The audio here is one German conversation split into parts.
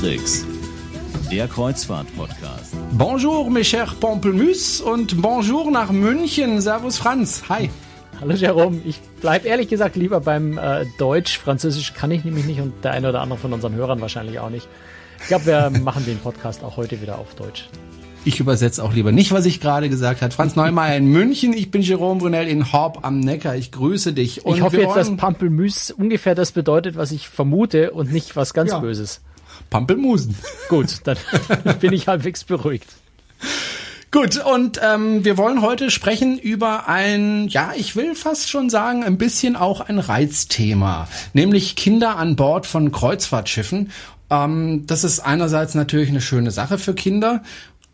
Matrix, der Kreuzfahrt-Podcast. Bonjour, mes chers Pamplemousse und bonjour nach München. Servus Franz. Hi. Hallo Jerome, ich bleibe ehrlich gesagt lieber beim äh, Deutsch. Französisch kann ich nämlich nicht und der eine oder andere von unseren Hörern wahrscheinlich auch nicht. Ich glaube, wir machen den Podcast auch heute wieder auf Deutsch. Ich übersetze auch lieber nicht, was ich gerade gesagt habe. Franz Neumeier in München, ich bin Jerome Brunel in Horb am Neckar. Ich grüße dich. Und ich hoffe jetzt, dass Pampelmüs ungefähr das bedeutet, was ich vermute und nicht was ganz ja. Böses. Pampelmusen. Gut, dann bin ich halbwegs beruhigt. Gut, und ähm, wir wollen heute sprechen über ein, ja, ich will fast schon sagen, ein bisschen auch ein Reizthema, nämlich Kinder an Bord von Kreuzfahrtschiffen. Ähm, das ist einerseits natürlich eine schöne Sache für Kinder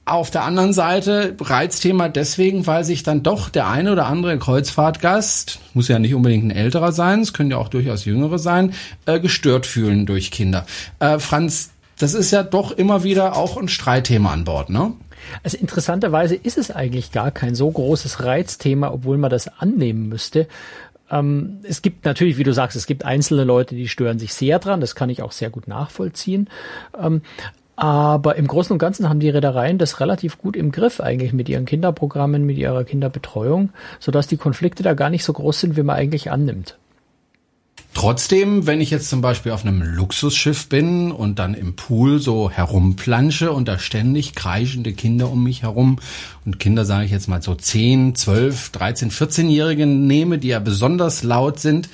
auf der anderen Seite Reizthema deswegen, weil sich dann doch der eine oder andere Kreuzfahrtgast, muss ja nicht unbedingt ein älterer sein, es können ja auch durchaus jüngere sein, äh, gestört fühlen durch Kinder. Äh, Franz, das ist ja doch immer wieder auch ein Streitthema an Bord, ne? Also interessanterweise ist es eigentlich gar kein so großes Reizthema, obwohl man das annehmen müsste. Ähm, es gibt natürlich, wie du sagst, es gibt einzelne Leute, die stören sich sehr dran. Das kann ich auch sehr gut nachvollziehen. Ähm, aber im Großen und Ganzen haben die Reedereien das relativ gut im Griff eigentlich mit ihren Kinderprogrammen, mit ihrer Kinderbetreuung, sodass die Konflikte da gar nicht so groß sind, wie man eigentlich annimmt. Trotzdem, wenn ich jetzt zum Beispiel auf einem Luxusschiff bin und dann im Pool so herumplansche und da ständig kreischende Kinder um mich herum und Kinder sage ich jetzt mal so 10, 12, 13, 14-Jährige nehme, die ja besonders laut sind,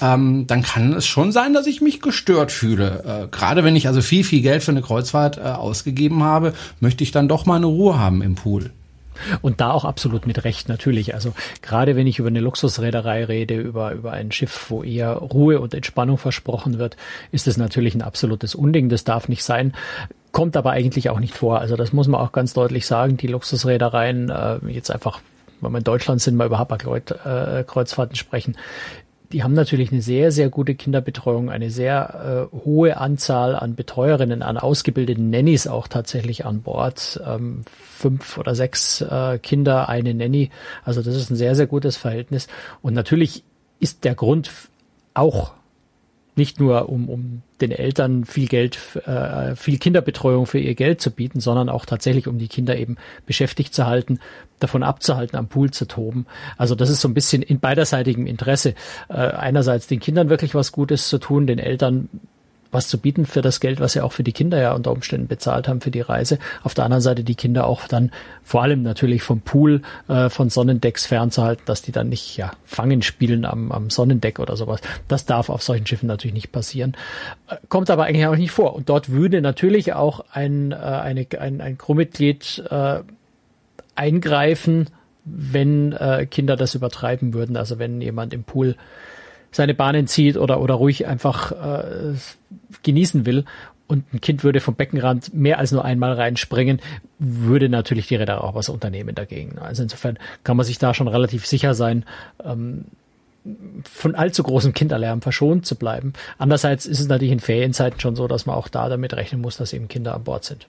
ähm, dann kann es schon sein, dass ich mich gestört fühle. Äh, Gerade wenn ich also viel, viel Geld für eine Kreuzfahrt äh, ausgegeben habe, möchte ich dann doch mal eine Ruhe haben im Pool. Und da auch absolut mit Recht natürlich. Also gerade wenn ich über eine Luxusreederei rede, über, über ein Schiff, wo eher Ruhe und Entspannung versprochen wird, ist es natürlich ein absolutes Unding. Das darf nicht sein. Kommt aber eigentlich auch nicht vor. Also das muss man auch ganz deutlich sagen. Die Luxusreedereien, äh, jetzt einfach, wenn wir in Deutschland sind, mal über Hapag-Kreuzfahrten sprechen, die haben natürlich eine sehr, sehr gute Kinderbetreuung, eine sehr äh, hohe Anzahl an Betreuerinnen, an ausgebildeten Nannies auch tatsächlich an Bord. Ähm, fünf oder sechs äh, Kinder, eine Nanny. Also das ist ein sehr, sehr gutes Verhältnis. Und natürlich ist der Grund auch nicht nur um, um den Eltern viel Geld, äh, viel Kinderbetreuung für ihr Geld zu bieten, sondern auch tatsächlich, um die Kinder eben beschäftigt zu halten, davon abzuhalten, am Pool zu toben. Also das ist so ein bisschen in beiderseitigem Interesse. Äh, einerseits den Kindern wirklich was Gutes zu tun, den Eltern was zu bieten für das Geld, was sie auch für die Kinder ja unter Umständen bezahlt haben für die Reise. Auf der anderen Seite die Kinder auch dann vor allem natürlich vom Pool, äh, von Sonnendecks fernzuhalten, dass die dann nicht ja Fangen spielen am, am Sonnendeck oder sowas. Das darf auf solchen Schiffen natürlich nicht passieren. Äh, kommt aber eigentlich auch nicht vor. Und dort würde natürlich auch ein, äh, eine, ein, ein Crewmitglied äh, eingreifen, wenn äh, Kinder das übertreiben würden. Also wenn jemand im Pool seine Bahnen zieht oder, oder ruhig einfach äh, genießen will und ein Kind würde vom Beckenrand mehr als nur einmal reinspringen, würde natürlich die Räder auch was unternehmen dagegen. Also insofern kann man sich da schon relativ sicher sein, ähm, von allzu großem Kinderlärm verschont zu bleiben. Andererseits ist es natürlich in Ferienzeiten schon so, dass man auch da damit rechnen muss, dass eben Kinder an Bord sind.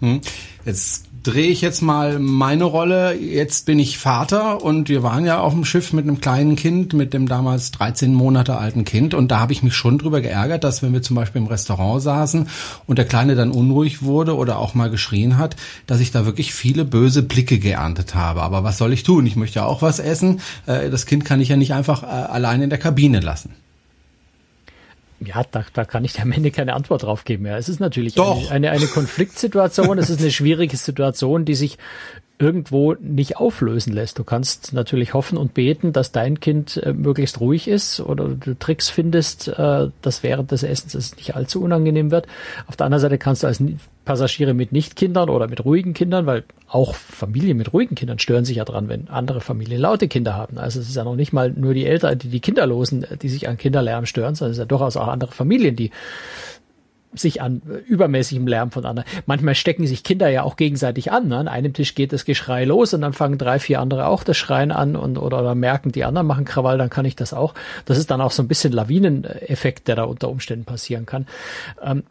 Hm. Jetzt drehe ich jetzt mal meine Rolle. Jetzt bin ich Vater und wir waren ja auf dem Schiff mit einem kleinen Kind, mit dem damals 13 Monate alten Kind. Und da habe ich mich schon drüber geärgert, dass wenn wir zum Beispiel im Restaurant saßen und der Kleine dann unruhig wurde oder auch mal geschrien hat, dass ich da wirklich viele böse Blicke geerntet habe. Aber was soll ich tun? Ich möchte ja auch was essen. Äh, das Kind kann ich ja nicht einfach äh, allein in der Kabine lassen ja, da, da kann ich am Ende keine Antwort drauf geben. Ja, es ist natürlich eine, eine, eine Konfliktsituation, es ist eine schwierige Situation, die sich irgendwo nicht auflösen lässt. Du kannst natürlich hoffen und beten, dass dein Kind äh, möglichst ruhig ist oder du Tricks findest, äh, dass während des Essens es nicht allzu unangenehm wird. Auf der anderen Seite kannst du als Passagiere mit Nicht-Kindern oder mit ruhigen Kindern, weil auch Familien mit ruhigen Kindern stören sich ja dran, wenn andere Familien laute Kinder haben. Also es ist ja noch nicht mal nur die Eltern, die die Kinderlosen, die sich an Kinderlärm stören, sondern es sind ja durchaus auch andere Familien, die sich an übermäßigem Lärm von anderen. Manchmal stecken sich Kinder ja auch gegenseitig an. Ne? An einem Tisch geht das Geschrei los und dann fangen drei, vier andere auch das Schreien an und oder, oder merken, die anderen machen Krawall, dann kann ich das auch. Das ist dann auch so ein bisschen Lawineneffekt, der da unter Umständen passieren kann. Ähm,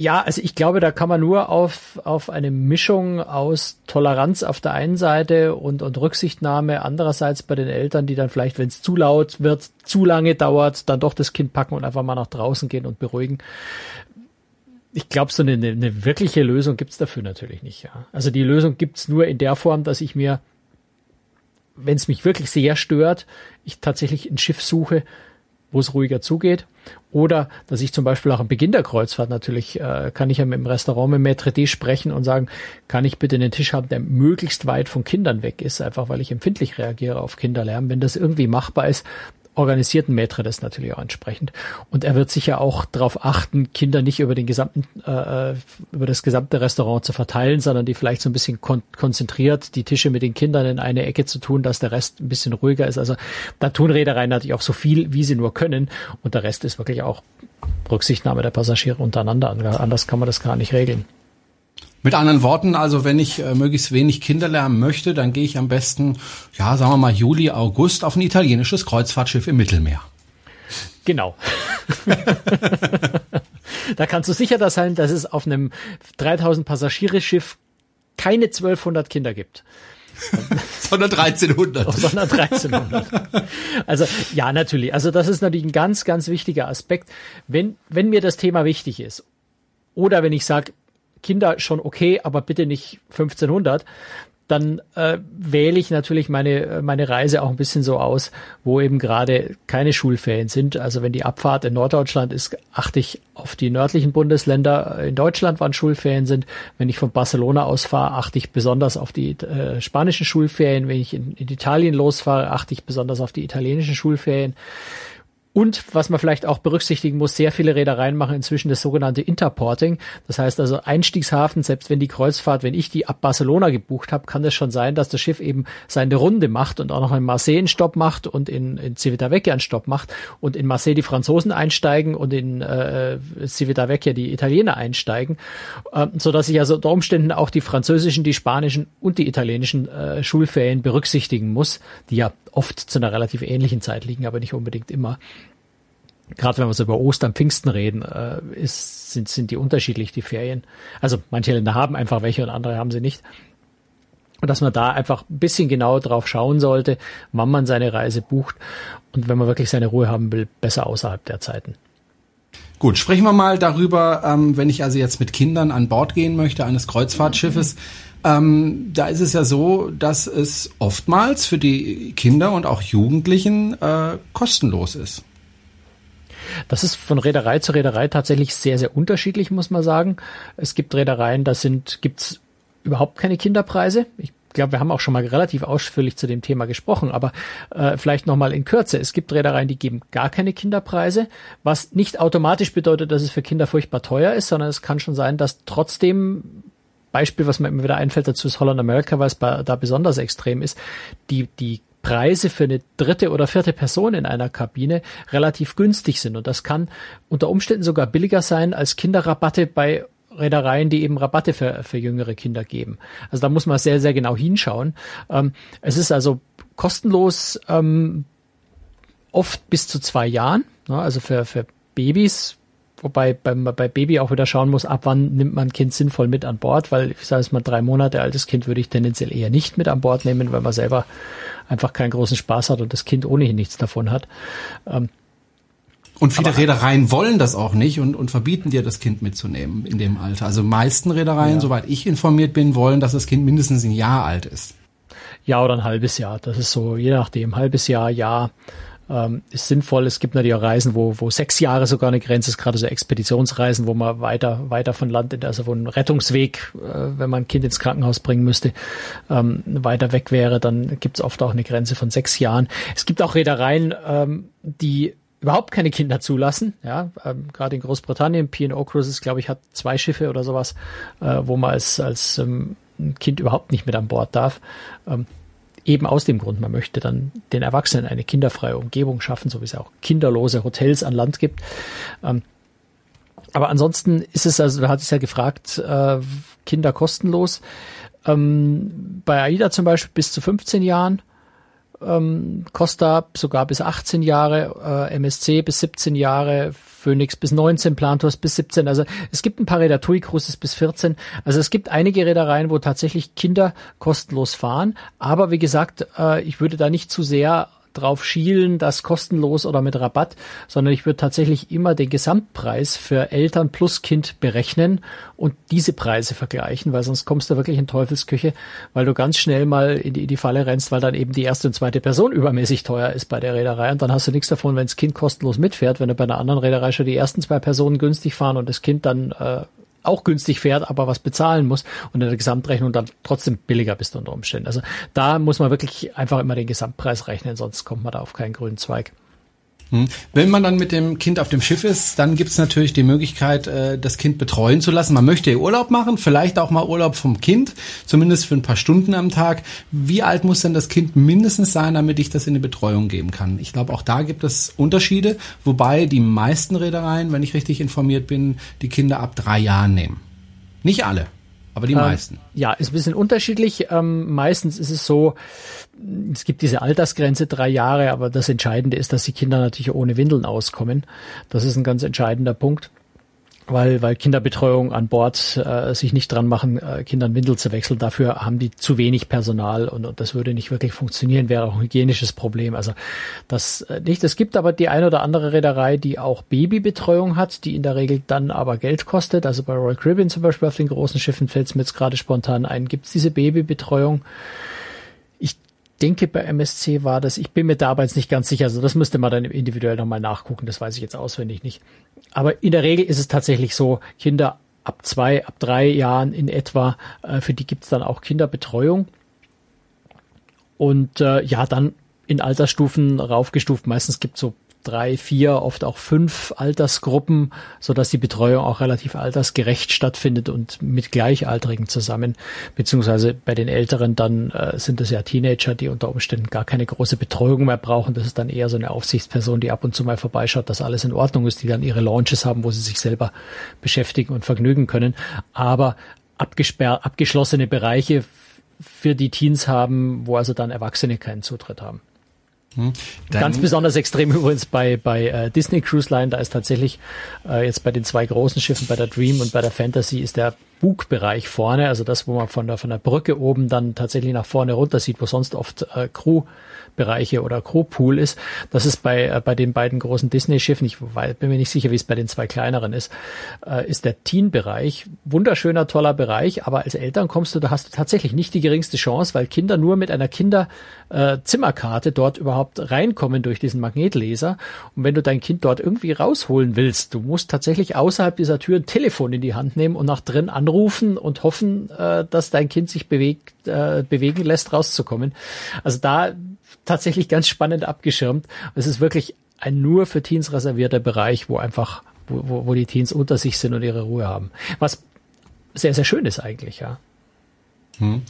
ja, also ich glaube, da kann man nur auf, auf eine Mischung aus Toleranz auf der einen Seite und, und Rücksichtnahme andererseits bei den Eltern, die dann vielleicht, wenn es zu laut wird, zu lange dauert, dann doch das Kind packen und einfach mal nach draußen gehen und beruhigen ich glaube, so eine, eine wirkliche Lösung gibt's dafür natürlich nicht. Ja. Also die Lösung gibt's nur in der Form, dass ich mir, wenn es mich wirklich sehr stört, ich tatsächlich ein Schiff suche, wo es ruhiger zugeht. Oder dass ich zum Beispiel auch am Beginn der Kreuzfahrt natürlich, äh, kann ich ja mit dem Restaurant mit Maître D sprechen und sagen, kann ich bitte einen Tisch haben, der möglichst weit von Kindern weg ist, einfach weil ich empfindlich reagiere auf Kinderlärm. Wenn das irgendwie machbar ist, organisierten Maitre das natürlich auch entsprechend. Und er wird sicher auch darauf achten, Kinder nicht über den gesamten, äh, äh, über das gesamte Restaurant zu verteilen, sondern die vielleicht so ein bisschen kon konzentriert die Tische mit den Kindern in eine Ecke zu tun, dass der Rest ein bisschen ruhiger ist. Also da tun Reedereien natürlich auch so viel, wie sie nur können. Und der Rest ist wirklich auch Rücksichtnahme der Passagiere untereinander. Anders kann man das gar nicht regeln. Mit anderen Worten, also wenn ich äh, möglichst wenig Kinderlärm möchte, dann gehe ich am besten, ja, sagen wir mal Juli, August auf ein italienisches Kreuzfahrtschiff im Mittelmeer. Genau. da kannst du sicher da sein, dass es auf einem 3000 Passagiere Schiff keine 1200 Kinder gibt. sondern 1300. sondern 1300. Also ja, natürlich. Also das ist natürlich ein ganz, ganz wichtiger Aspekt. Wenn, wenn mir das Thema wichtig ist oder wenn ich sage, Kinder schon okay, aber bitte nicht 1500, dann äh, wähle ich natürlich meine, meine Reise auch ein bisschen so aus, wo eben gerade keine Schulferien sind. Also wenn die Abfahrt in Norddeutschland ist, achte ich auf die nördlichen Bundesländer in Deutschland, wann Schulferien sind. Wenn ich von Barcelona aus fahre, achte ich besonders auf die äh, spanischen Schulferien. Wenn ich in, in Italien losfahre, achte ich besonders auf die italienischen Schulferien. Und was man vielleicht auch berücksichtigen muss, sehr viele Reedereien machen inzwischen das sogenannte Interporting. Das heißt also Einstiegshafen, selbst wenn die Kreuzfahrt, wenn ich die ab Barcelona gebucht habe, kann es schon sein, dass das Schiff eben seine Runde macht und auch noch in Marseille einen Stopp macht und in, in Civitavecchia einen Stopp macht und in Marseille die Franzosen einsteigen und in äh, Civitavecchia die Italiener einsteigen, äh, so dass ich also unter Umständen auch die französischen, die spanischen und die italienischen äh, Schulferien berücksichtigen muss, die ja oft zu einer relativ ähnlichen Zeit liegen, aber nicht unbedingt immer gerade wenn wir so über Ostern, Pfingsten reden, äh, ist, sind, sind die unterschiedlich, die Ferien. Also manche Länder haben einfach welche und andere haben sie nicht. Und dass man da einfach ein bisschen genauer drauf schauen sollte, wann man seine Reise bucht und wenn man wirklich seine Ruhe haben will, besser außerhalb der Zeiten. Gut, sprechen wir mal darüber, ähm, wenn ich also jetzt mit Kindern an Bord gehen möchte eines Kreuzfahrtschiffes. Ähm, da ist es ja so, dass es oftmals für die Kinder und auch Jugendlichen äh, kostenlos ist. Das ist von Reederei zu Reederei tatsächlich sehr, sehr unterschiedlich, muss man sagen. Es gibt Reedereien, da sind, gibt's überhaupt keine Kinderpreise. Ich glaube, wir haben auch schon mal relativ ausführlich zu dem Thema gesprochen, aber äh, vielleicht nochmal in Kürze. Es gibt Reedereien, die geben gar keine Kinderpreise, was nicht automatisch bedeutet, dass es für Kinder furchtbar teuer ist, sondern es kann schon sein, dass trotzdem Beispiel, was mir immer wieder einfällt dazu, ist Holland America, weil es da besonders extrem ist. Die, die Preise für eine dritte oder vierte Person in einer Kabine relativ günstig sind. Und das kann unter Umständen sogar billiger sein als Kinderrabatte bei Reedereien, die eben Rabatte für, für jüngere Kinder geben. Also da muss man sehr, sehr genau hinschauen. Ähm, es ist also kostenlos ähm, oft bis zu zwei Jahren. Ne? Also für, für Babys Wobei beim, bei Baby auch wieder schauen muss, ab wann nimmt man ein Kind sinnvoll mit an Bord, weil ich sage es mal, drei Monate altes Kind würde ich tendenziell eher nicht mit an Bord nehmen, weil man selber einfach keinen großen Spaß hat und das Kind ohnehin nichts davon hat. Ähm, und viele Reedereien wollen das auch nicht und, und verbieten dir, das Kind mitzunehmen in dem Alter. Also meisten Reedereien, ja. soweit ich informiert bin, wollen, dass das Kind mindestens ein Jahr alt ist. Ja, oder ein halbes Jahr. Das ist so, je nachdem, halbes Jahr, Jahr ähm, ist sinnvoll. Es gibt natürlich auch Reisen, wo, wo sechs Jahre sogar eine Grenze ist, gerade so Expeditionsreisen, wo man weiter, weiter von Land, also wo ein Rettungsweg, äh, wenn man ein Kind ins Krankenhaus bringen müsste, ähm, weiter weg wäre, dann gibt es oft auch eine Grenze von sechs Jahren. Es gibt auch Reedereien, ähm, die überhaupt keine Kinder zulassen. Ja, ähm, gerade in Großbritannien, P&O Cruises, glaube ich, hat zwei Schiffe oder sowas, äh, wo man als als ähm, Kind überhaupt nicht mit an Bord darf. Ähm, Eben aus dem Grund, man möchte dann den Erwachsenen eine kinderfreie Umgebung schaffen, so wie es auch kinderlose Hotels an Land gibt. Ähm, aber ansonsten ist es, also, da hatte ich ja gefragt, äh, Kinder kostenlos. Ähm, bei AIDA zum Beispiel bis zu 15 Jahren ähm, Costa sogar bis 18 Jahre, äh, MSC bis 17 Jahre, Phoenix bis 19, Plantos bis 17. Also es gibt ein paar Räder, TUI Cruises bis 14. Also es gibt einige Reedereien, wo tatsächlich Kinder kostenlos fahren. Aber wie gesagt, äh, ich würde da nicht zu sehr drauf schielen, das kostenlos oder mit Rabatt, sondern ich würde tatsächlich immer den Gesamtpreis für Eltern plus Kind berechnen und diese Preise vergleichen, weil sonst kommst du wirklich in Teufelsküche, weil du ganz schnell mal in die, in die Falle rennst, weil dann eben die erste und zweite Person übermäßig teuer ist bei der Reederei und dann hast du nichts davon, wenn das Kind kostenlos mitfährt, wenn du bei einer anderen Reederei schon die ersten zwei Personen günstig fahren und das Kind dann äh, auch günstig fährt, aber was bezahlen muss und in der Gesamtrechnung dann trotzdem billiger bist unter Umständen. Also da muss man wirklich einfach immer den Gesamtpreis rechnen, sonst kommt man da auf keinen grünen Zweig. Hm. Wenn man dann mit dem Kind auf dem Schiff ist, dann gibt es natürlich die Möglichkeit, äh, das Kind betreuen zu lassen. Man möchte Urlaub machen, vielleicht auch mal Urlaub vom Kind, zumindest für ein paar Stunden am Tag. Wie alt muss denn das Kind mindestens sein, damit ich das in die Betreuung geben kann? Ich glaube, auch da gibt es Unterschiede, wobei die meisten Reedereien, wenn ich richtig informiert bin, die Kinder ab drei Jahren nehmen. Nicht alle. Aber die ähm, meisten. Ja, ist ein bisschen unterschiedlich. Ähm, meistens ist es so, es gibt diese Altersgrenze drei Jahre, aber das Entscheidende ist, dass die Kinder natürlich ohne Windeln auskommen. Das ist ein ganz entscheidender Punkt weil, weil Kinderbetreuung an Bord äh, sich nicht dran machen, äh, Kindern Windel zu wechseln. Dafür haben die zu wenig Personal und, und das würde nicht wirklich funktionieren, wäre auch ein hygienisches Problem. Also das äh, nicht. Es gibt aber die eine oder andere Reederei, die auch Babybetreuung hat, die in der Regel dann aber Geld kostet. Also bei Royal Caribbean zum Beispiel auf den großen Schiffen fällt es mir jetzt gerade spontan ein, gibt es diese Babybetreuung denke, bei MSC war das, ich bin mir da aber jetzt nicht ganz sicher, also das müsste man dann individuell nochmal nachgucken, das weiß ich jetzt auswendig nicht. Aber in der Regel ist es tatsächlich so, Kinder ab zwei, ab drei Jahren in etwa, äh, für die gibt es dann auch Kinderbetreuung. Und äh, ja, dann in Altersstufen raufgestuft. Meistens gibt es so drei, vier, oft auch fünf Altersgruppen, so dass die Betreuung auch relativ altersgerecht stattfindet und mit Gleichaltrigen zusammen. Beziehungsweise bei den Älteren dann äh, sind es ja Teenager, die unter Umständen gar keine große Betreuung mehr brauchen. Das ist dann eher so eine Aufsichtsperson, die ab und zu mal vorbeischaut, dass alles in Ordnung ist, die dann ihre Launches haben, wo sie sich selber beschäftigen und vergnügen können. Aber abgesperrt, abgeschlossene Bereiche für die Teens haben, wo also dann Erwachsene keinen Zutritt haben. Hm. Ganz besonders extrem übrigens bei, bei äh, Disney Cruise Line, da ist tatsächlich äh, jetzt bei den zwei großen Schiffen, bei der Dream und bei der Fantasy, ist der Bugbereich vorne, also das, wo man von der, von der Brücke oben dann tatsächlich nach vorne runter sieht, wo sonst oft äh, Crew Bereiche oder Crewpool ist. Das ist bei, äh, bei den beiden großen Disney-Schiffen, ich bin mir nicht sicher, wie es bei den zwei kleineren ist, äh, ist der Teen-Bereich. Wunderschöner, toller Bereich, aber als Eltern kommst du, da hast du tatsächlich nicht die geringste Chance, weil Kinder nur mit einer Kinderzimmerkarte dort überhaupt reinkommen durch diesen Magnetleser. Und wenn du dein Kind dort irgendwie rausholen willst, du musst tatsächlich außerhalb dieser Tür ein Telefon in die Hand nehmen und nach drin anrufen und hoffen, äh, dass dein Kind sich bewegt, äh, bewegen lässt, rauszukommen. Also da tatsächlich ganz spannend abgeschirmt. Es ist wirklich ein nur für Teens reservierter Bereich, wo einfach, wo, wo die Teens unter sich sind und ihre Ruhe haben. Was sehr, sehr schön ist eigentlich, ja. Hm.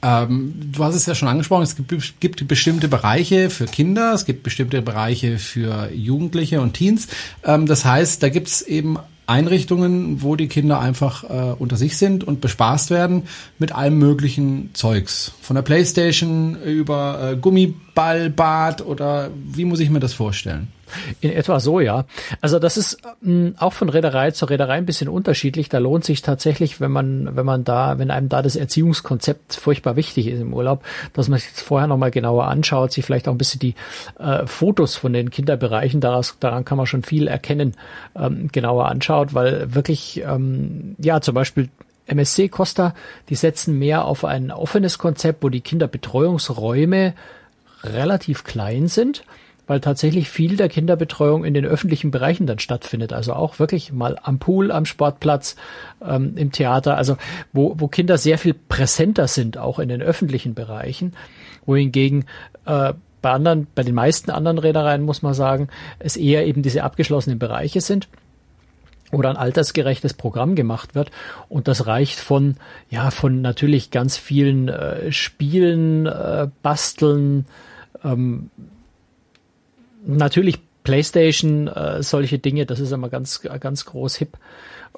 Ähm, du hast es ja schon angesprochen, es gibt, gibt, bestimmte Bereiche für Kinder, es gibt bestimmte Bereiche für Jugendliche und Teens. Ähm, das heißt, da gibt es eben Einrichtungen, wo die Kinder einfach äh, unter sich sind und bespaßt werden mit allem möglichen Zeugs. Von der Playstation über äh, Gummiballbad oder wie muss ich mir das vorstellen? In etwa so, ja. Also das ist mh, auch von Reederei zu Reederei ein bisschen unterschiedlich. Da lohnt sich tatsächlich, wenn man, wenn man da, wenn einem da das Erziehungskonzept furchtbar wichtig ist im Urlaub, dass man sich das vorher nochmal genauer anschaut, sich vielleicht auch ein bisschen die äh, Fotos von den Kinderbereichen, daraus, daran kann man schon viel erkennen, ähm, genauer anschaut, weil wirklich, ähm, ja, zum Beispiel MSC Costa, die setzen mehr auf ein offenes Konzept, wo die Kinderbetreuungsräume relativ klein sind weil tatsächlich viel der Kinderbetreuung in den öffentlichen Bereichen dann stattfindet. Also auch wirklich mal am Pool, am Sportplatz, ähm, im Theater, also wo, wo Kinder sehr viel präsenter sind, auch in den öffentlichen Bereichen, wohingegen äh, bei anderen, bei den meisten anderen Reedereien muss man sagen, es eher eben diese abgeschlossenen Bereiche sind oder ein altersgerechtes Programm gemacht wird. Und das reicht von, ja, von natürlich ganz vielen äh, Spielen, äh, Basteln, ähm, natürlich PlayStation, äh, solche Dinge, das ist immer ganz, ganz groß hip.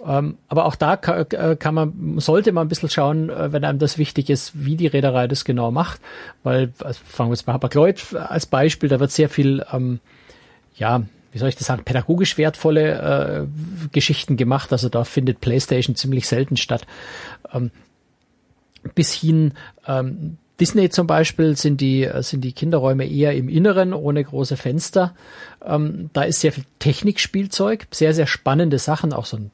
Ähm, aber auch da kann, äh, kann, man, sollte man ein bisschen schauen, äh, wenn einem das wichtig ist, wie die Reederei das genau macht. Weil, also fangen wir jetzt bei Hapag-Lloyd als Beispiel, da wird sehr viel, ähm, ja, wie soll ich das sagen, pädagogisch wertvolle äh, Geschichten gemacht. Also da findet PlayStation ziemlich selten statt. Ähm, bis hin ähm, Disney zum Beispiel sind die, sind die Kinderräume eher im Inneren, ohne große Fenster. Ähm, da ist sehr viel Technikspielzeug, sehr, sehr spannende Sachen, auch so ein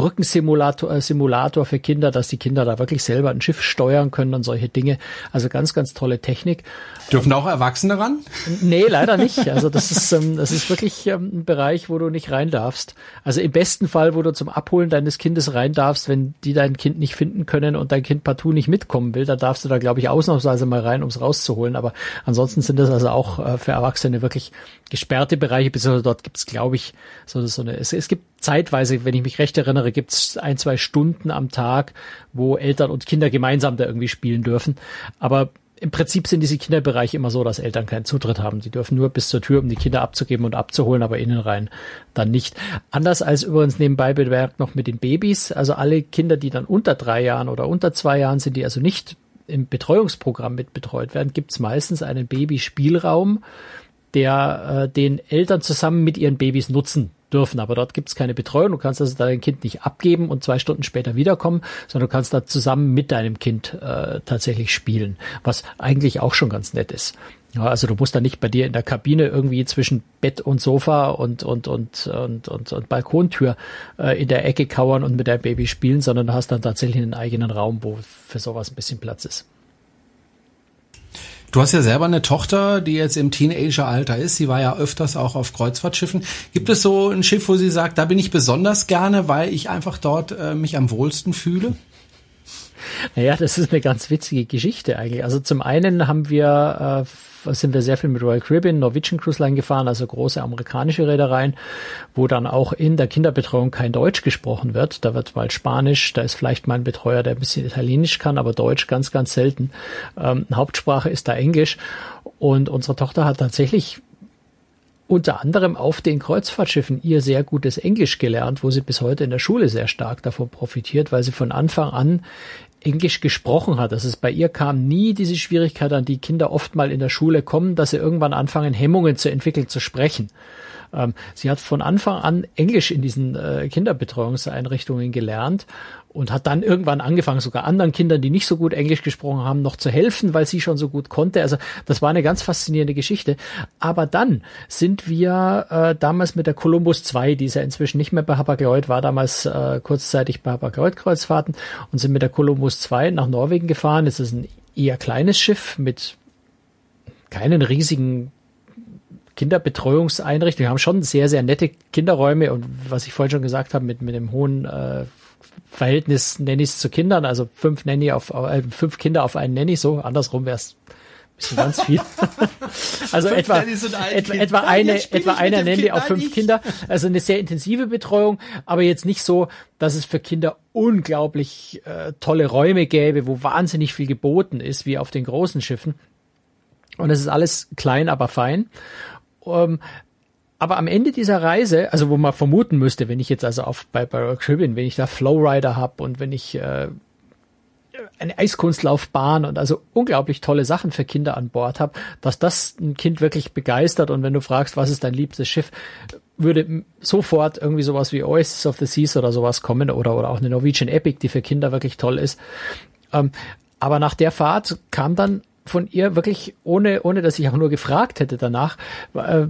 Brückensimulator äh, Simulator für Kinder, dass die Kinder da wirklich selber ein Schiff steuern können und solche Dinge. Also ganz, ganz tolle Technik. Dürfen auch Erwachsene ran? Nee, leider nicht. Also das ist, ähm, das ist wirklich ähm, ein Bereich, wo du nicht rein darfst. Also im besten Fall, wo du zum Abholen deines Kindes rein darfst, wenn die dein Kind nicht finden können und dein Kind partout nicht mitkommen will, da darfst du da, glaube ich, ausnahmsweise mal rein, um es rauszuholen. Aber ansonsten sind das also auch äh, für Erwachsene wirklich gesperrte Bereiche, beziehungsweise dort gibt es, glaube ich, so, so eine, es, es gibt zeitweise, wenn ich mich recht erinnere, gibt es ein, zwei Stunden am Tag, wo Eltern und Kinder gemeinsam da irgendwie spielen dürfen. Aber im Prinzip sind diese Kinderbereiche immer so, dass Eltern keinen Zutritt haben. Die dürfen nur bis zur Tür, um die Kinder abzugeben und abzuholen, aber innen rein dann nicht. Anders als übrigens nebenbei bemerkt noch mit den Babys. Also alle Kinder, die dann unter drei Jahren oder unter zwei Jahren sind, die also nicht im Betreuungsprogramm mit betreut werden, gibt es meistens einen Babyspielraum, der äh, den Eltern zusammen mit ihren Babys nutzen dürfen. Aber dort gibt es keine Betreuung. Du kannst also dein Kind nicht abgeben und zwei Stunden später wiederkommen, sondern du kannst da zusammen mit deinem Kind äh, tatsächlich spielen, was eigentlich auch schon ganz nett ist. Ja, also du musst da nicht bei dir in der Kabine irgendwie zwischen Bett und Sofa und und und und und, und Balkontür äh, in der Ecke kauern und mit deinem Baby spielen, sondern du hast dann tatsächlich einen eigenen Raum, wo für sowas ein bisschen Platz ist. Du hast ja selber eine Tochter, die jetzt im Teenageralter ist. Sie war ja öfters auch auf Kreuzfahrtschiffen. Gibt es so ein Schiff, wo sie sagt, da bin ich besonders gerne, weil ich einfach dort äh, mich am wohlsten fühle? Naja, das ist eine ganz witzige Geschichte eigentlich. Also zum einen haben wir, äh, sind wir sehr viel mit Royal Caribbean, Norwegian Cruise Line gefahren, also große amerikanische Reedereien, wo dann auch in der Kinderbetreuung kein Deutsch gesprochen wird. Da wird mal Spanisch, da ist vielleicht mal ein Betreuer, der ein bisschen Italienisch kann, aber Deutsch ganz, ganz selten. Ähm, Hauptsprache ist da Englisch. Und unsere Tochter hat tatsächlich unter anderem auf den Kreuzfahrtschiffen ihr sehr gutes Englisch gelernt, wo sie bis heute in der Schule sehr stark davon profitiert, weil sie von Anfang an Englisch gesprochen hat. Also es bei ihr kam nie diese Schwierigkeit, an die Kinder oft mal in der Schule kommen, dass sie irgendwann anfangen, Hemmungen zu entwickeln, zu sprechen. Ähm, sie hat von Anfang an Englisch in diesen äh, Kinderbetreuungseinrichtungen gelernt und hat dann irgendwann angefangen, sogar anderen Kindern, die nicht so gut Englisch gesprochen haben, noch zu helfen, weil sie schon so gut konnte. Also das war eine ganz faszinierende Geschichte. Aber dann sind wir äh, damals mit der Columbus 2, die ist ja inzwischen nicht mehr bei Hapag-Lloyd, war damals äh, kurzzeitig bei Hapag-Lloyd Kreuzfahrten und sind mit der Columbus 2 nach Norwegen gefahren. Es ist ein eher kleines Schiff mit keinen riesigen Kinderbetreuungseinrichtungen. Wir haben schon sehr, sehr nette Kinderräume und was ich vorhin schon gesagt habe, mit, mit dem hohen äh, Verhältnis Nannys zu Kindern, also fünf Nanny auf äh, fünf Kinder auf einen Nanny, so andersrum wäre es bisschen ganz viel. also fünf etwa, etwa, etwa eine, etwa einer Nanny auf fünf Kinder. Also eine sehr intensive Betreuung, aber jetzt nicht so, dass es für Kinder unglaublich äh, tolle Räume gäbe, wo wahnsinnig viel geboten ist, wie auf den großen Schiffen. Und es ist alles klein, aber fein. Um, ähm, aber am Ende dieser Reise, also wo man vermuten müsste, wenn ich jetzt also auf bei, bei Caribbean, wenn ich da Flowrider habe und wenn ich äh, eine Eiskunstlaufbahn und also unglaublich tolle Sachen für Kinder an Bord habe, dass das ein Kind wirklich begeistert und wenn du fragst, was ist dein liebstes Schiff, würde sofort irgendwie sowas wie Oasis of the Seas oder sowas kommen oder, oder auch eine Norwegian Epic, die für Kinder wirklich toll ist. Ähm, aber nach der Fahrt kam dann von ihr wirklich, ohne, ohne dass ich auch nur gefragt hätte danach, äh,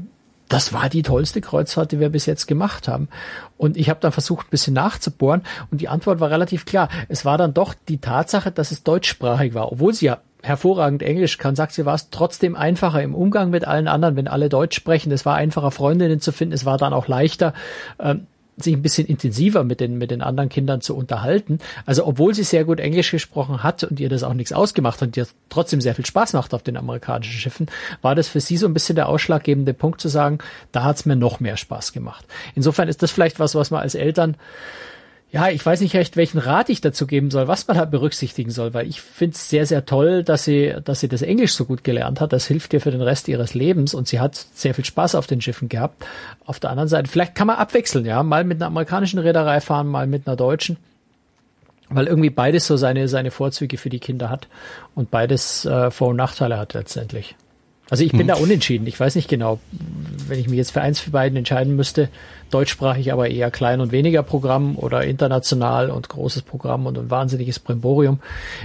das war die tollste Kreuzfahrt, die wir bis jetzt gemacht haben. Und ich habe dann versucht, ein bisschen nachzubohren und die Antwort war relativ klar. Es war dann doch die Tatsache, dass es deutschsprachig war, obwohl sie ja hervorragend Englisch kann, sagt sie, war es trotzdem einfacher im Umgang mit allen anderen, wenn alle Deutsch sprechen. Es war einfacher, Freundinnen zu finden. Es war dann auch leichter, ähm, sich ein bisschen intensiver mit den, mit den anderen Kindern zu unterhalten. Also obwohl sie sehr gut Englisch gesprochen hat und ihr das auch nichts ausgemacht hat und ihr trotzdem sehr viel Spaß macht auf den amerikanischen Schiffen, war das für sie so ein bisschen der ausschlaggebende Punkt zu sagen, da hat es mir noch mehr Spaß gemacht. Insofern ist das vielleicht was, was man als Eltern ja, ich weiß nicht recht, welchen Rat ich dazu geben soll, was man da berücksichtigen soll, weil ich finde es sehr, sehr toll, dass sie, dass sie das Englisch so gut gelernt hat. Das hilft ihr für den Rest ihres Lebens und sie hat sehr viel Spaß auf den Schiffen gehabt. Auf der anderen Seite, vielleicht kann man abwechseln, ja, mal mit einer amerikanischen Reederei fahren, mal mit einer deutschen, weil irgendwie beides so seine, seine Vorzüge für die Kinder hat und beides äh, Vor- und Nachteile hat letztendlich. Also ich bin hm. da unentschieden. Ich weiß nicht genau, wenn ich mich jetzt für eins für beiden entscheiden müsste, deutschsprachig aber eher klein und weniger Programm oder international und großes Programm und ein wahnsinniges Brimborium.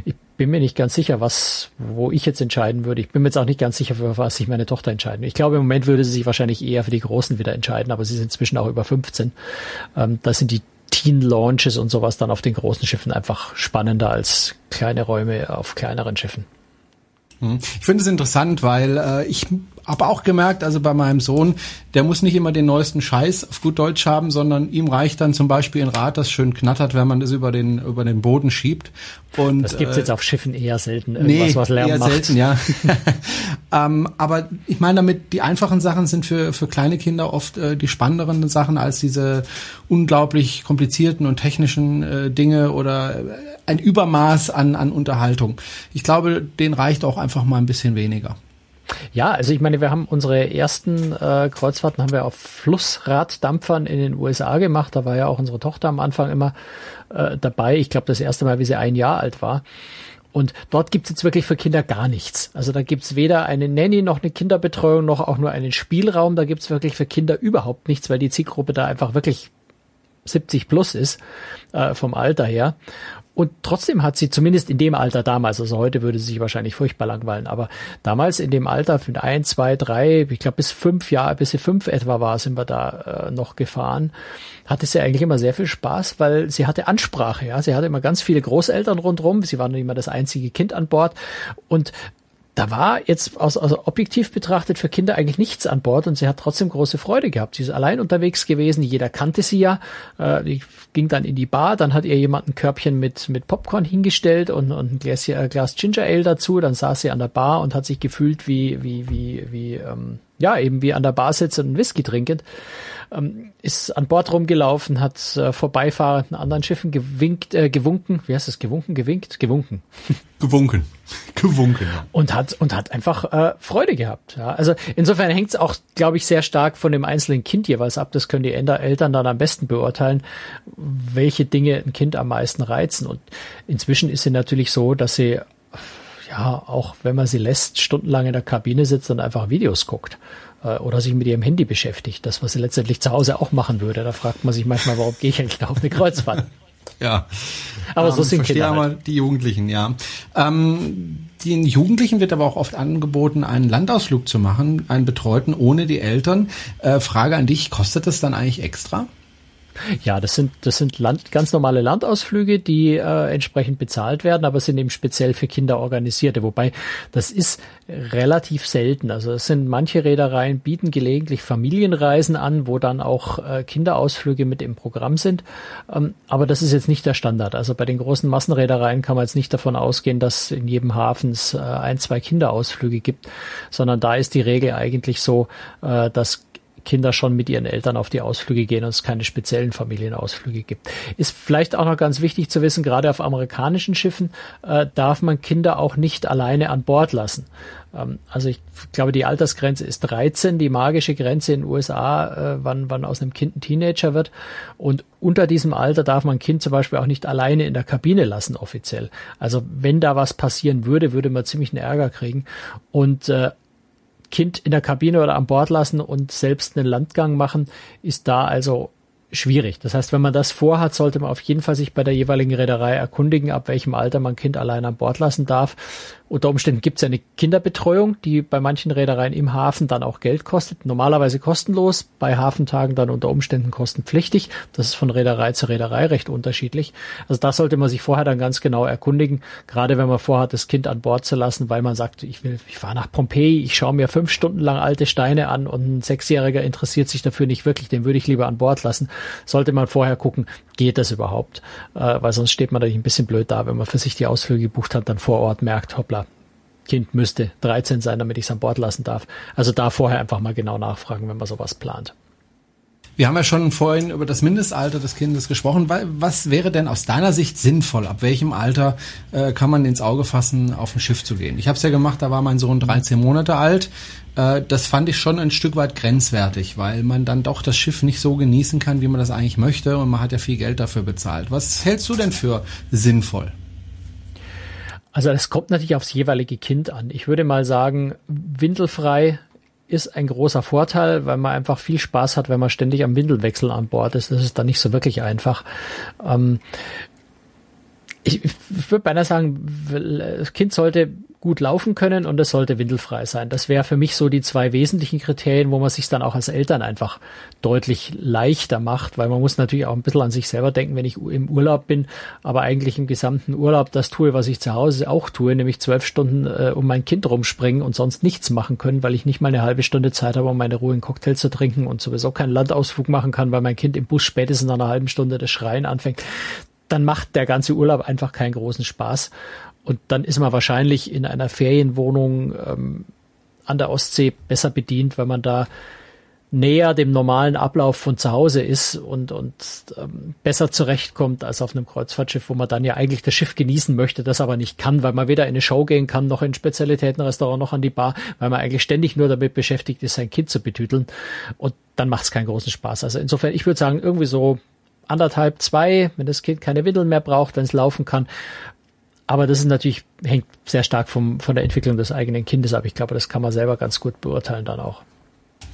Ich bin mir nicht ganz sicher, was, wo ich jetzt entscheiden würde. Ich bin mir jetzt auch nicht ganz sicher, für was sich meine Tochter entscheiden. Ich glaube, im Moment würde sie sich wahrscheinlich eher für die Großen wieder entscheiden, aber sie sind inzwischen auch über 15. Ähm, da sind die Teen-Launches und sowas dann auf den großen Schiffen einfach spannender als kleine Räume auf kleineren Schiffen. Hm. Ich finde es interessant, weil äh, ich habe auch gemerkt, also bei meinem Sohn, der muss nicht immer den neuesten Scheiß auf gut Deutsch haben, sondern ihm reicht dann zum Beispiel ein Rad, das schön knattert, wenn man das über den über den Boden schiebt. Und, das gibt's äh, jetzt auf Schiffen eher selten. Irgendwas, nee, was Lärm eher macht. selten, ja. ähm, aber ich meine damit, die einfachen Sachen sind für für kleine Kinder oft äh, die spannenderen Sachen als diese unglaublich komplizierten und technischen äh, Dinge oder äh, ein Übermaß an an Unterhaltung. Ich glaube, den reicht auch einfach mal ein bisschen weniger. Ja, also ich meine, wir haben unsere ersten äh, Kreuzfahrten haben wir auf Flussraddampfern in den USA gemacht. Da war ja auch unsere Tochter am Anfang immer äh, dabei. Ich glaube, das erste Mal, wie sie ein Jahr alt war. Und dort gibt's jetzt wirklich für Kinder gar nichts. Also da gibt's weder eine Nanny noch eine Kinderbetreuung noch auch nur einen Spielraum. Da gibt's wirklich für Kinder überhaupt nichts, weil die Zielgruppe da einfach wirklich 70 plus ist äh, vom Alter her. Und trotzdem hat sie zumindest in dem Alter damals, also heute würde sie sich wahrscheinlich furchtbar langweilen, aber damals in dem Alter mit ein, zwei, drei, ich glaube bis fünf Jahre, bis sie fünf etwa war, sind wir da äh, noch gefahren, hatte sie eigentlich immer sehr viel Spaß, weil sie hatte Ansprache, ja, sie hatte immer ganz viele Großeltern rundherum, sie waren immer das einzige Kind an Bord. Und da war jetzt aus, also objektiv betrachtet für Kinder eigentlich nichts an Bord und sie hat trotzdem große Freude gehabt. Sie ist allein unterwegs gewesen, jeder kannte sie ja. Äh, die ging dann in die Bar, dann hat ihr jemand ein Körbchen mit, mit Popcorn hingestellt und, und ein Glas, äh, Glas Ginger Ale dazu. Dann saß sie an der Bar und hat sich gefühlt wie, wie, wie, wie, ähm, ja, eben wie an der Bar sitzend und Whisky trinkend ähm, ist an Bord rumgelaufen, hat äh, vorbeifahrenden anderen Schiffen gewinkt, äh, gewunken, wie heißt das, gewunken, gewinkt, gewunken. Gewunken. Gewunken. Ja. Und hat, und hat einfach äh, Freude gehabt. Ja. Also insofern hängt es auch, glaube ich, sehr stark von dem einzelnen Kind jeweils ab. Das können die Eltern dann am besten beurteilen, welche Dinge ein Kind am meisten reizen. Und inzwischen ist sie natürlich so, dass sie ja, auch wenn man sie lässt, stundenlang in der Kabine sitzt und einfach Videos guckt äh, oder sich mit ihrem Handy beschäftigt. Das, was sie letztendlich zu Hause auch machen würde. Da fragt man sich manchmal, warum gehe ich eigentlich auf eine Kreuzfahrt? ja. Aber ähm, so sind Kinder. Halt. mal die Jugendlichen, ja. Ähm, den Jugendlichen wird aber auch oft angeboten, einen Landausflug zu machen, einen betreuten ohne die Eltern. Äh, Frage an dich, kostet das dann eigentlich extra? Ja, das sind, das sind Land, ganz normale Landausflüge, die äh, entsprechend bezahlt werden, aber sind eben speziell für Kinder organisierte. Wobei das ist relativ selten. Also es sind manche Reedereien bieten gelegentlich Familienreisen an, wo dann auch äh, Kinderausflüge mit im Programm sind. Ähm, aber das ist jetzt nicht der Standard. Also bei den großen Massenreedereien kann man jetzt nicht davon ausgehen, dass in jedem Hafen es äh, ein, zwei Kinderausflüge gibt, sondern da ist die Regel eigentlich so, äh, dass Kinder schon mit ihren Eltern auf die Ausflüge gehen und es keine speziellen Familienausflüge gibt. Ist vielleicht auch noch ganz wichtig zu wissen, gerade auf amerikanischen Schiffen äh, darf man Kinder auch nicht alleine an Bord lassen. Ähm, also ich glaube, die Altersgrenze ist 13, die magische Grenze in den USA, äh, wann, wann aus einem Kind ein Teenager wird. Und unter diesem Alter darf man Kind zum Beispiel auch nicht alleine in der Kabine lassen, offiziell. Also wenn da was passieren würde, würde man ziemlich einen Ärger kriegen. Und äh, Kind in der Kabine oder an Bord lassen und selbst einen Landgang machen, ist da also schwierig. Das heißt, wenn man das vorhat, sollte man auf jeden Fall sich bei der jeweiligen Reederei erkundigen, ab welchem Alter man Kind allein an Bord lassen darf unter Umständen gibt es eine Kinderbetreuung, die bei manchen Reedereien im Hafen dann auch Geld kostet. Normalerweise kostenlos, bei Hafentagen dann unter Umständen kostenpflichtig. Das ist von Reederei zu Reederei recht unterschiedlich. Also da sollte man sich vorher dann ganz genau erkundigen, gerade wenn man vorhat, das Kind an Bord zu lassen, weil man sagt, ich will, ich fahre nach Pompeji, ich schaue mir fünf Stunden lang alte Steine an und ein Sechsjähriger interessiert sich dafür nicht wirklich, den würde ich lieber an Bord lassen. Sollte man vorher gucken, geht das überhaupt? Äh, weil sonst steht man da ein bisschen blöd da, wenn man für sich die Ausflüge gebucht hat, dann vor Ort merkt, hoppla, Kind müsste 13 sein, damit ich es an Bord lassen darf. Also da vorher einfach mal genau nachfragen, wenn man sowas plant. Wir haben ja schon vorhin über das Mindestalter des Kindes gesprochen. Was wäre denn aus deiner Sicht sinnvoll? Ab welchem Alter äh, kann man ins Auge fassen, auf ein Schiff zu gehen? Ich habe es ja gemacht, da war mein Sohn 13 Monate alt. Äh, das fand ich schon ein Stück weit grenzwertig, weil man dann doch das Schiff nicht so genießen kann, wie man das eigentlich möchte. Und man hat ja viel Geld dafür bezahlt. Was hältst du denn für sinnvoll? Also es kommt natürlich aufs jeweilige Kind an. Ich würde mal sagen, windelfrei ist ein großer Vorteil, weil man einfach viel Spaß hat, wenn man ständig am Windelwechsel an Bord ist. Das ist dann nicht so wirklich einfach. Ähm, ich, ich würde beinahe sagen, das Kind sollte gut laufen können und es sollte windelfrei sein. Das wäre für mich so die zwei wesentlichen Kriterien, wo man sich dann auch als Eltern einfach deutlich leichter macht, weil man muss natürlich auch ein bisschen an sich selber denken, wenn ich im Urlaub bin, aber eigentlich im gesamten Urlaub das tue, was ich zu Hause auch tue, nämlich zwölf Stunden äh, um mein Kind rumspringen und sonst nichts machen können, weil ich nicht mal eine halbe Stunde Zeit habe, um meine ruhigen Cocktails zu trinken und sowieso keinen Landausflug machen kann, weil mein Kind im Bus spätestens nach einer halben Stunde das Schreien anfängt dann macht der ganze Urlaub einfach keinen großen Spaß. Und dann ist man wahrscheinlich in einer Ferienwohnung ähm, an der Ostsee besser bedient, weil man da näher dem normalen Ablauf von zu Hause ist und, und ähm, besser zurechtkommt als auf einem Kreuzfahrtschiff, wo man dann ja eigentlich das Schiff genießen möchte, das aber nicht kann, weil man weder in eine Show gehen kann, noch in Spezialitätenrestaurant, noch an die Bar, weil man eigentlich ständig nur damit beschäftigt ist, sein Kind zu betüteln. Und dann macht es keinen großen Spaß. Also insofern, ich würde sagen, irgendwie so anderthalb, zwei, wenn das Kind keine Windeln mehr braucht, wenn es laufen kann. Aber das ist natürlich, hängt sehr stark vom, von der Entwicklung des eigenen Kindes ab. Ich glaube, das kann man selber ganz gut beurteilen dann auch.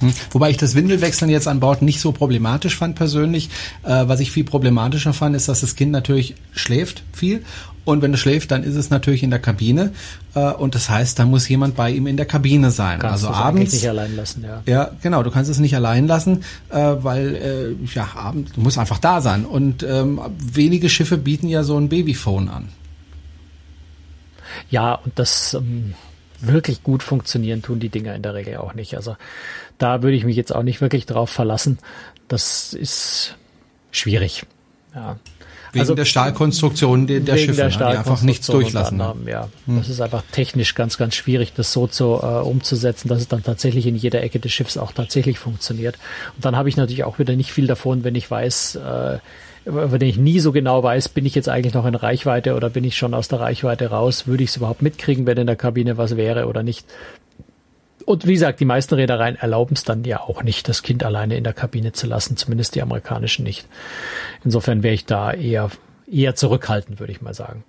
Hm. Wobei ich das Windelwechseln jetzt an Bord nicht so problematisch fand persönlich. Äh, was ich viel problematischer fand, ist, dass das Kind natürlich schläft viel. Und wenn es schläft, dann ist es natürlich in der Kabine. Äh, und das heißt, da muss jemand bei ihm in der Kabine sein. Kannst also abends. nicht allein lassen, ja. Ja, genau. Du kannst es nicht allein lassen, äh, weil äh, ja abends du musst einfach da sein. Und ähm, wenige Schiffe bieten ja so ein Babyphone an. Ja, und das ähm, wirklich gut funktionieren tun die Dinger in der Regel auch nicht. Also da würde ich mich jetzt auch nicht wirklich drauf verlassen. Das ist schwierig. Ja. Wegen also, der Stahlkonstruktion der, der Schiffe, der ne, die einfach nichts durchlassen. Anderem, ja. Hm. Das ist einfach technisch ganz, ganz schwierig, das so zu äh, umzusetzen, dass es dann tatsächlich in jeder Ecke des Schiffs auch tatsächlich funktioniert. Und dann habe ich natürlich auch wieder nicht viel davon, wenn ich weiß, äh, wenn ich nie so genau weiß, bin ich jetzt eigentlich noch in Reichweite oder bin ich schon aus der Reichweite raus, würde ich es überhaupt mitkriegen, wenn in der Kabine was wäre oder nicht. Und wie gesagt, die meisten Reedereien erlauben es dann ja auch nicht, das Kind alleine in der Kabine zu lassen, zumindest die amerikanischen nicht. Insofern wäre ich da eher, eher zurückhaltend, würde ich mal sagen.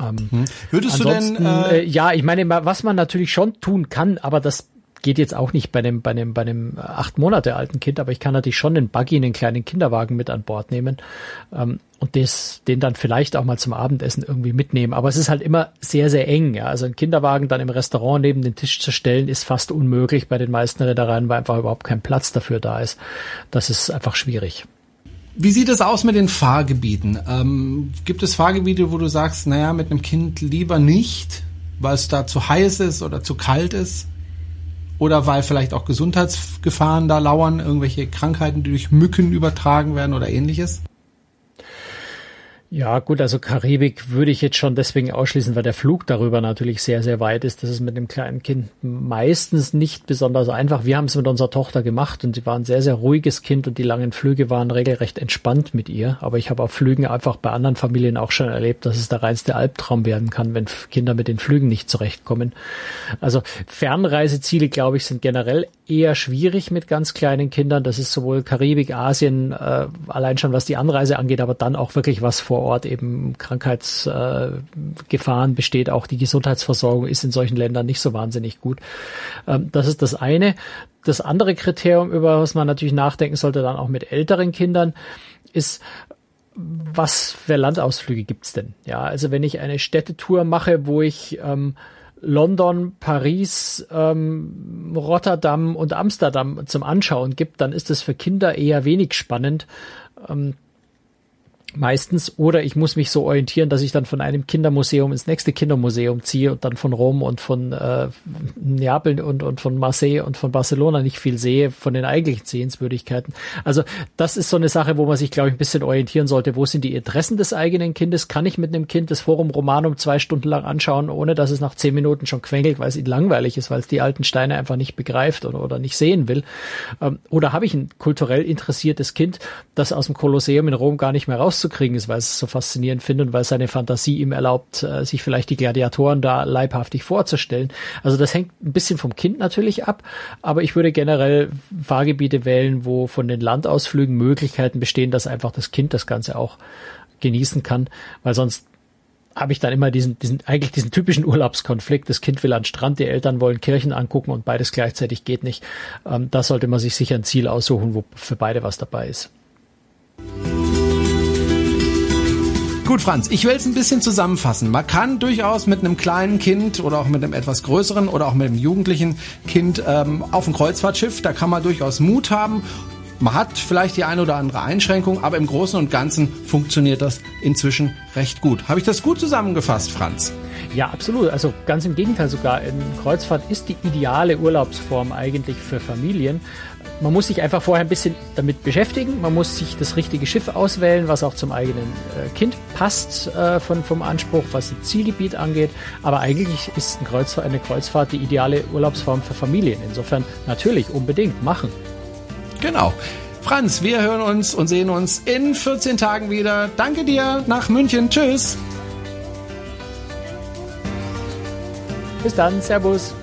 Ähm, hm. Würdest du denn? Äh, äh, ja, ich meine, was man natürlich schon tun kann, aber das geht jetzt auch nicht bei dem, bei dem, bei dem acht Monate alten Kind, aber ich kann natürlich schon den Buggy in den kleinen Kinderwagen mit an Bord nehmen ähm, und des, den dann vielleicht auch mal zum Abendessen irgendwie mitnehmen. Aber es ist halt immer sehr, sehr eng. Ja? Also ein Kinderwagen dann im Restaurant neben den Tisch zu stellen, ist fast unmöglich bei den meisten Reedereien, weil einfach überhaupt kein Platz dafür da ist. Das ist einfach schwierig. Wie sieht es aus mit den Fahrgebieten? Ähm, gibt es Fahrgebiete, wo du sagst, naja, mit einem Kind lieber nicht, weil es da zu heiß ist oder zu kalt ist? Oder weil vielleicht auch Gesundheitsgefahren da lauern, irgendwelche Krankheiten, die durch Mücken übertragen werden oder ähnliches? Ja, gut, also Karibik würde ich jetzt schon deswegen ausschließen, weil der Flug darüber natürlich sehr, sehr weit ist. Das ist mit dem kleinen Kind meistens nicht besonders einfach. Wir haben es mit unserer Tochter gemacht und sie war ein sehr, sehr ruhiges Kind und die langen Flüge waren regelrecht entspannt mit ihr. Aber ich habe auf Flügen einfach bei anderen Familien auch schon erlebt, dass es der reinste Albtraum werden kann, wenn Kinder mit den Flügen nicht zurechtkommen. Also Fernreiseziele, glaube ich, sind generell eher schwierig mit ganz kleinen Kindern. Das ist sowohl Karibik, Asien, äh, allein schon was die Anreise angeht, aber dann auch wirklich was vor Ort eben Krankheitsgefahren äh, besteht. Auch die Gesundheitsversorgung ist in solchen Ländern nicht so wahnsinnig gut. Ähm, das ist das eine. Das andere Kriterium, über was man natürlich nachdenken sollte, dann auch mit älteren Kindern, ist, was für Landausflüge gibt's denn? Ja, also wenn ich eine Städtetour mache, wo ich ähm, London, Paris, ähm, Rotterdam und Amsterdam zum Anschauen gibt, dann ist es für Kinder eher wenig spannend. Ähm, meistens oder ich muss mich so orientieren, dass ich dann von einem Kindermuseum ins nächste Kindermuseum ziehe und dann von Rom und von äh, Neapel und, und von Marseille und von Barcelona nicht viel sehe von den eigentlichen Sehenswürdigkeiten. Also das ist so eine Sache, wo man sich, glaube ich, ein bisschen orientieren sollte. Wo sind die Interessen des eigenen Kindes? Kann ich mit einem Kind das Forum Romanum zwei Stunden lang anschauen, ohne dass es nach zehn Minuten schon quengelt, weil es ihm langweilig ist, weil es die alten Steine einfach nicht begreift oder, oder nicht sehen will? Ähm, oder habe ich ein kulturell interessiertes Kind, das aus dem Kolosseum in Rom gar nicht mehr raus rauszukriegen ist, weil es so faszinierend findet und weil seine Fantasie ihm erlaubt, äh, sich vielleicht die Gladiatoren da leibhaftig vorzustellen. Also das hängt ein bisschen vom Kind natürlich ab, aber ich würde generell Fahrgebiete wählen, wo von den Landausflügen Möglichkeiten bestehen, dass einfach das Kind das Ganze auch genießen kann, weil sonst habe ich dann immer diesen, diesen, eigentlich diesen typischen Urlaubskonflikt. Das Kind will an den Strand, die Eltern wollen Kirchen angucken und beides gleichzeitig geht nicht. Ähm, da sollte man sich sicher ein Ziel aussuchen, wo für beide was dabei ist. Gut, Franz, ich will es ein bisschen zusammenfassen. Man kann durchaus mit einem kleinen Kind oder auch mit einem etwas größeren oder auch mit einem jugendlichen Kind ähm, auf ein Kreuzfahrtschiff, da kann man durchaus Mut haben man hat vielleicht die eine oder andere Einschränkung, aber im Großen und Ganzen funktioniert das inzwischen recht gut. Habe ich das gut zusammengefasst, Franz? Ja, absolut. Also ganz im Gegenteil sogar. Kreuzfahrt ist die ideale Urlaubsform eigentlich für Familien. Man muss sich einfach vorher ein bisschen damit beschäftigen. Man muss sich das richtige Schiff auswählen, was auch zum eigenen äh, Kind passt äh, von, vom Anspruch, was das Zielgebiet angeht. Aber eigentlich ist ein Kreuzfahrt, eine Kreuzfahrt die ideale Urlaubsform für Familien. Insofern natürlich unbedingt machen. Genau. Franz, wir hören uns und sehen uns in 14 Tagen wieder. Danke dir nach München. Tschüss. Bis dann. Servus.